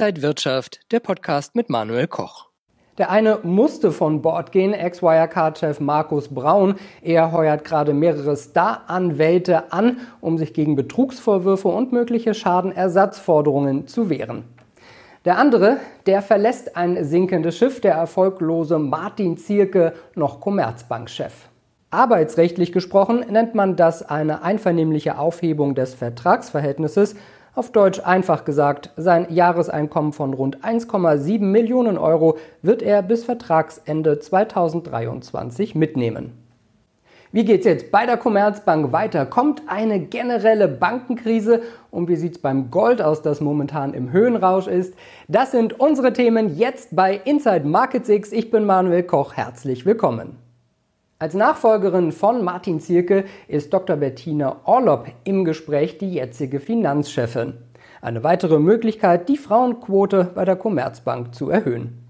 Inside Wirtschaft, der Podcast mit Manuel Koch. Der eine musste von Bord gehen, Ex-Wirecard-Chef Markus Braun. Er heuert gerade mehrere Star-Anwälte an, um sich gegen Betrugsvorwürfe und mögliche Schadenersatzforderungen zu wehren. Der andere, der verlässt ein sinkendes Schiff, der erfolglose Martin Zierke, noch Commerzbankchef. Arbeitsrechtlich gesprochen nennt man das eine einvernehmliche Aufhebung des Vertragsverhältnisses auf Deutsch einfach gesagt, sein Jahreseinkommen von rund 1,7 Millionen Euro wird er bis Vertragsende 2023 mitnehmen. Wie geht's jetzt bei der Commerzbank weiter? Kommt eine generelle Bankenkrise? Und wie sieht's beim Gold aus, das momentan im Höhenrausch ist? Das sind unsere Themen jetzt bei Inside Markets X. Ich bin Manuel Koch. Herzlich willkommen. Als Nachfolgerin von Martin Zierke ist Dr. Bettina Orlopp im Gespräch die jetzige Finanzchefin. Eine weitere Möglichkeit, die Frauenquote bei der Commerzbank zu erhöhen.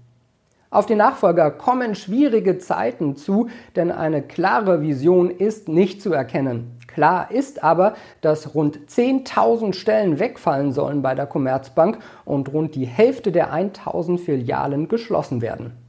Auf den Nachfolger kommen schwierige Zeiten zu, denn eine klare Vision ist nicht zu erkennen. Klar ist aber, dass rund 10.000 Stellen wegfallen sollen bei der Commerzbank und rund die Hälfte der 1.000 Filialen geschlossen werden.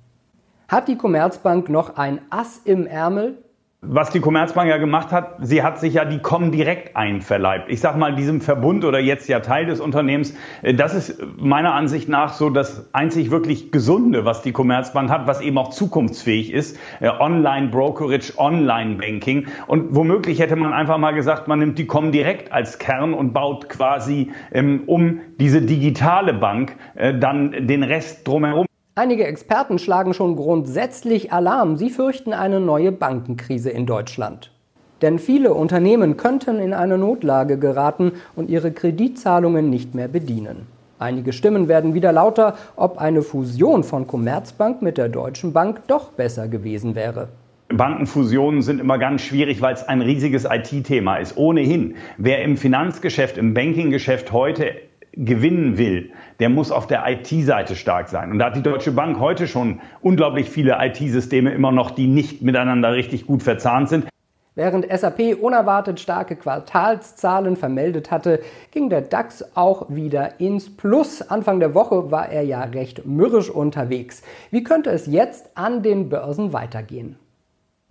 Hat die Commerzbank noch ein Ass im Ärmel? Was die Commerzbank ja gemacht hat, sie hat sich ja die Comdirect einverleibt. Ich sag mal, diesem Verbund oder jetzt ja Teil des Unternehmens, äh, das ist meiner Ansicht nach so das einzig wirklich Gesunde, was die Commerzbank hat, was eben auch zukunftsfähig ist. Äh, Online-Brokerage, Online-Banking. Und womöglich hätte man einfach mal gesagt, man nimmt die Comdirect als Kern und baut quasi ähm, um diese digitale Bank äh, dann den Rest drumherum. Einige Experten schlagen schon grundsätzlich Alarm. Sie fürchten eine neue Bankenkrise in Deutschland. Denn viele Unternehmen könnten in eine Notlage geraten und ihre Kreditzahlungen nicht mehr bedienen. Einige Stimmen werden wieder lauter, ob eine Fusion von Commerzbank mit der Deutschen Bank doch besser gewesen wäre. Bankenfusionen sind immer ganz schwierig, weil es ein riesiges IT-Thema ist. Ohnehin, wer im Finanzgeschäft, im Bankinggeschäft heute gewinnen will, der muss auf der IT-Seite stark sein. Und da hat die Deutsche Bank heute schon unglaublich viele IT-Systeme immer noch, die nicht miteinander richtig gut verzahnt sind. Während SAP unerwartet starke Quartalszahlen vermeldet hatte, ging der DAX auch wieder ins Plus. Anfang der Woche war er ja recht mürrisch unterwegs. Wie könnte es jetzt an den Börsen weitergehen?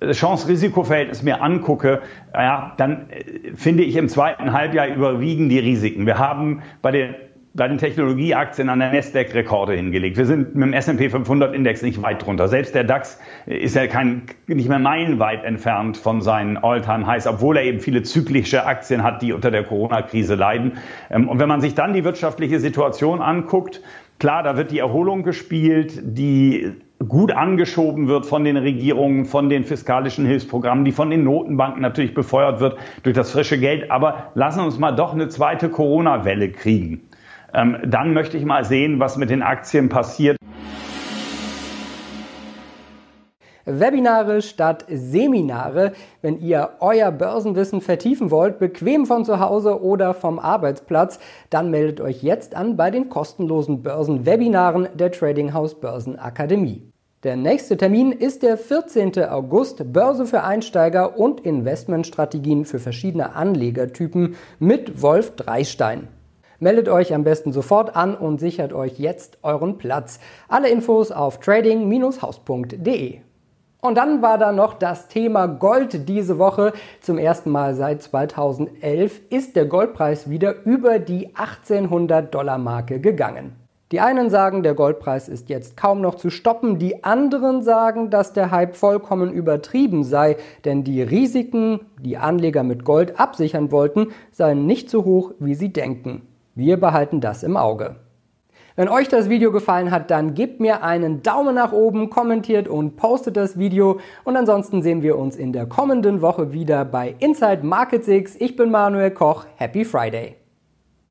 Chance-Risiko-Verhältnis mir angucke, ja, dann äh, finde ich im zweiten Halbjahr überwiegen die Risiken. Wir haben bei den bei den Technologieaktien an der Nasdaq Rekorde hingelegt. Wir sind mit dem S&P 500 Index nicht weit drunter. Selbst der DAX ist ja kein, nicht mehr meilenweit entfernt von seinen All-Time Highs, obwohl er eben viele zyklische Aktien hat, die unter der Corona-Krise leiden. Ähm, und wenn man sich dann die wirtschaftliche Situation anguckt, klar, da wird die Erholung gespielt, die gut angeschoben wird von den Regierungen, von den fiskalischen Hilfsprogrammen, die von den Notenbanken natürlich befeuert wird durch das frische Geld. Aber lassen uns mal doch eine zweite Corona-Welle kriegen. Ähm, dann möchte ich mal sehen, was mit den Aktien passiert. Webinare statt Seminare. Wenn ihr euer Börsenwissen vertiefen wollt, bequem von zu Hause oder vom Arbeitsplatz, dann meldet euch jetzt an bei den kostenlosen Börsenwebinaren der Trading House Börsenakademie. Der nächste Termin ist der 14. August, Börse für Einsteiger und Investmentstrategien für verschiedene Anlegertypen mit Wolf Dreistein. Meldet euch am besten sofort an und sichert euch jetzt euren Platz. Alle Infos auf trading-haus.de. Und dann war da noch das Thema Gold diese Woche. Zum ersten Mal seit 2011 ist der Goldpreis wieder über die 1800 Dollar Marke gegangen. Die einen sagen, der Goldpreis ist jetzt kaum noch zu stoppen, die anderen sagen, dass der Hype vollkommen übertrieben sei, denn die Risiken, die Anleger mit Gold absichern wollten, seien nicht so hoch, wie sie denken. Wir behalten das im Auge. Wenn euch das Video gefallen hat, dann gebt mir einen Daumen nach oben, kommentiert und postet das Video. Und ansonsten sehen wir uns in der kommenden Woche wieder bei Inside Markets X. Ich bin Manuel Koch. Happy Friday!